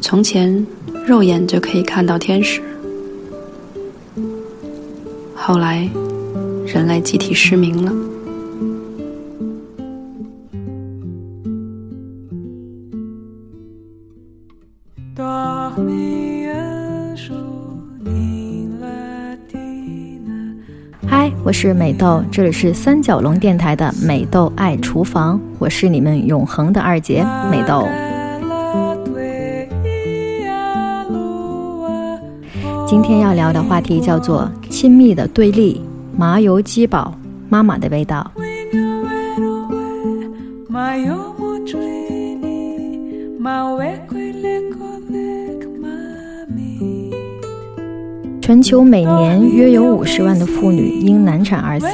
从前，肉眼就可以看到天使。后来，人类集体失明了。嗨，我是美豆，这里是三角龙电台的美豆爱厨房，我是你们永恒的二姐美豆。今天要聊的话题叫做“亲密的对立”，麻油鸡煲，妈妈的味道。全球每年约有五十万的妇女因难产而死，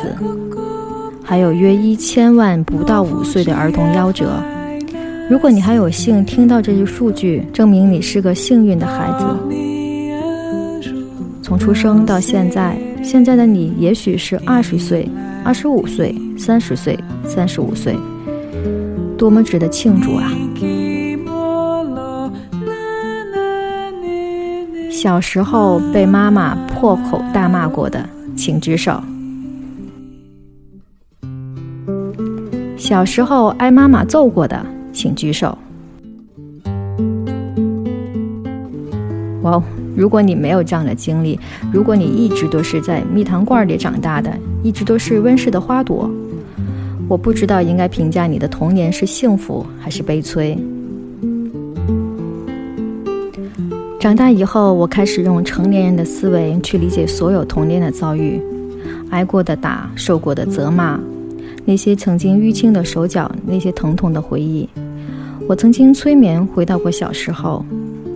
还有约一千万不到五岁的儿童夭折。如果你还有幸听到这些数据，证明你是个幸运的孩子。从出生到现在，现在的你也许是二十岁、二十五岁、三十岁、三十五岁，多么值得庆祝啊！小时候被妈妈破口大骂过的，请举手。小时候挨妈妈揍过的，请举手。哇哦！如果你没有这样的经历，如果你一直都是在蜜糖罐里长大的，一直都是温室的花朵，我不知道应该评价你的童年是幸福还是悲催。长大以后，我开始用成年人的思维去理解所有童年的遭遇，挨过的打，受过的责骂，那些曾经淤青的手脚，那些疼痛的回忆。我曾经催眠回到过小时候。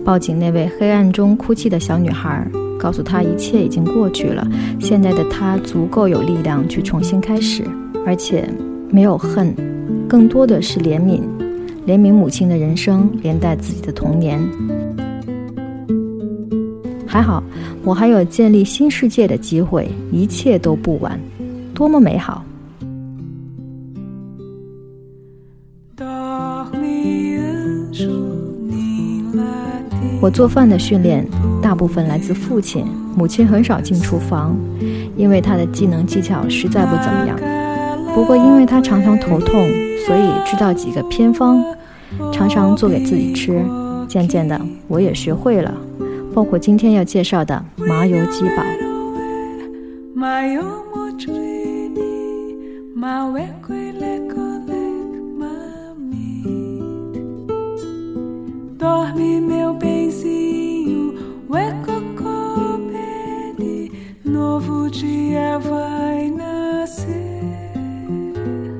抱紧那位黑暗中哭泣的小女孩，告诉她一切已经过去了。现在的她足够有力量去重新开始，而且没有恨，更多的是怜悯，怜悯母亲的人生，连带自己的童年。还好，我还有建立新世界的机会，一切都不晚，多么美好！我做饭的训练大部分来自父亲，母亲很少进厨房，因为她的技能技巧实在不怎么样。不过，因为她常常头痛，所以知道几个偏方，常常做给自己吃。渐渐的，我也学会了，包括今天要介绍的麻油鸡煲。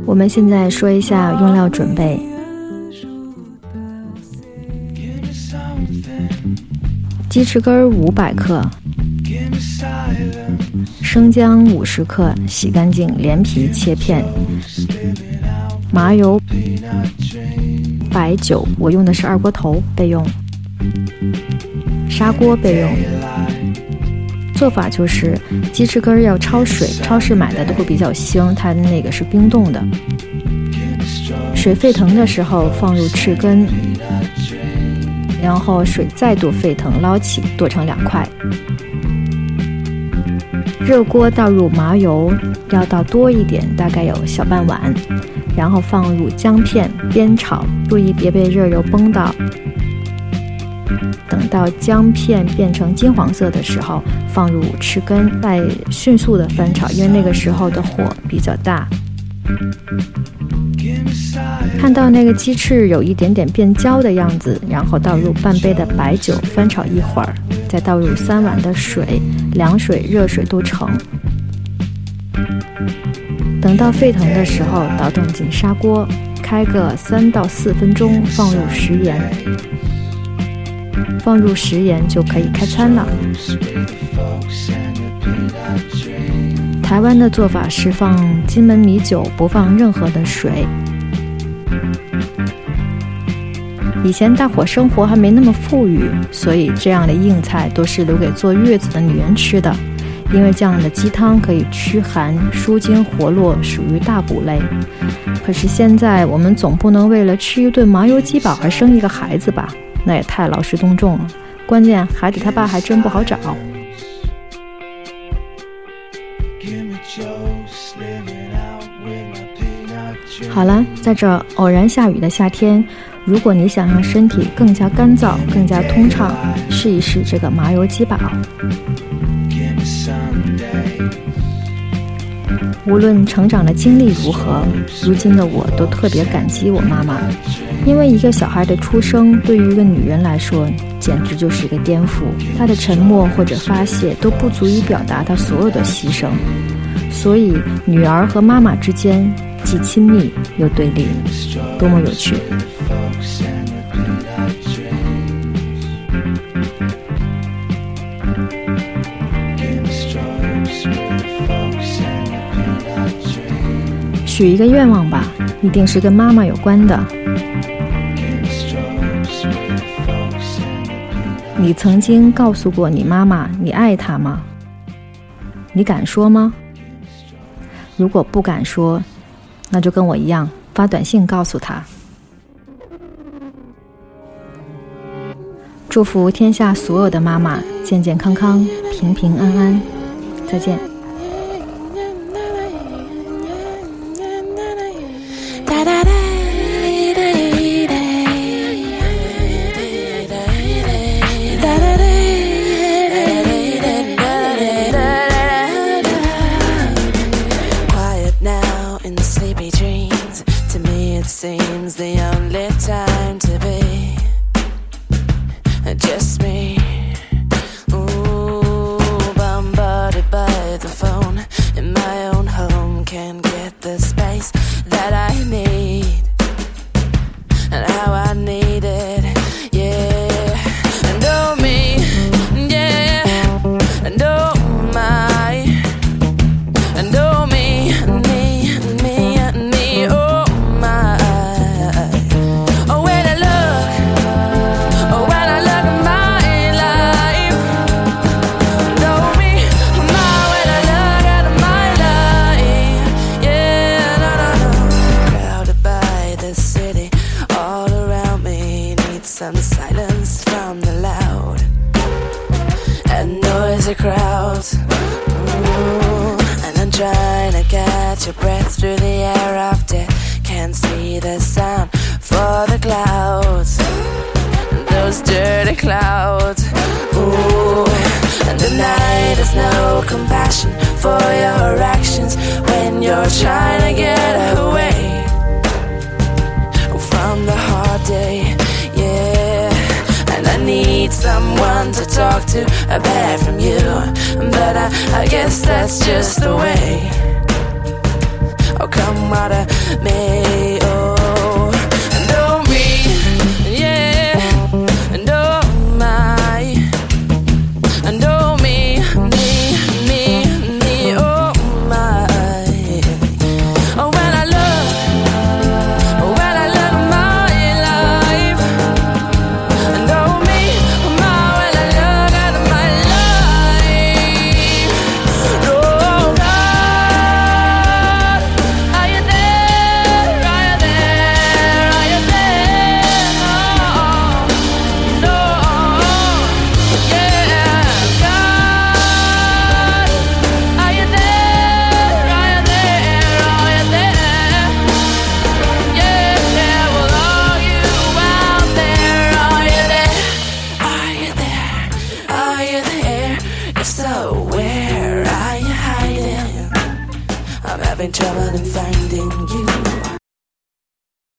我们现在说一下用料准备：鸡翅根五百克，生姜五十克，洗干净，连皮切片；麻油、白酒，我用的是二锅头备用；砂锅备用。做法就是鸡翅根要焯水，超市买的都会比较腥，它的那个是冰冻的。水沸腾的时候放入翅根，然后水再度沸腾，捞起剁成两块。热锅倒入麻油，要倒多一点，大概有小半碗，然后放入姜片煸炒，注意别被热油崩到。等到姜片变成金黄色的时候，放入翅根，再迅速的翻炒，因为那个时候的火比较大。看到那个鸡翅有一点点变焦的样子，然后倒入半杯的白酒，翻炒一会儿，再倒入三碗的水，凉水、热水都成。等到沸腾的时候，倒动进砂锅，开个三到四分钟，放入食盐。放入食盐就可以开餐了。台湾的做法是放金门米酒，不放任何的水。以前大伙生活还没那么富裕，所以这样的硬菜都是留给坐月子的女人吃的，因为这样的鸡汤可以驱寒、舒筋活络，属于大补类。可是现在我们总不能为了吃一顿麻油鸡煲而生一个孩子吧？那也太劳师动众了。关键孩子他爸还真不好找。好了，在这偶然下雨的夏天，如果你想让身体更加干燥、更加通畅，试一试这个麻油鸡煲。无论成长的经历如何，如今的我都特别感激我妈妈，因为一个小孩的出生对于一个女人来说，简直就是一个颠覆。她的沉默或者发泄都不足以表达她所有的牺牲，所以女儿和妈妈之间既亲密又对立，多么有趣！许一个愿望吧，一定是跟妈妈有关的。你曾经告诉过你妈妈你爱她吗？你敢说吗？如果不敢说，那就跟我一样发短信告诉她。祝福天下所有的妈妈健健康康、平平安安。再见。can get the space that I need and how I need. Your breath through the air of death. Can't see the sun for the clouds. Those dirty clouds. Ooh. And the night has no compassion for your actions when you're trying to get away talk to apart from you. But I, I guess that's just the way Oh, come out of me. German and French.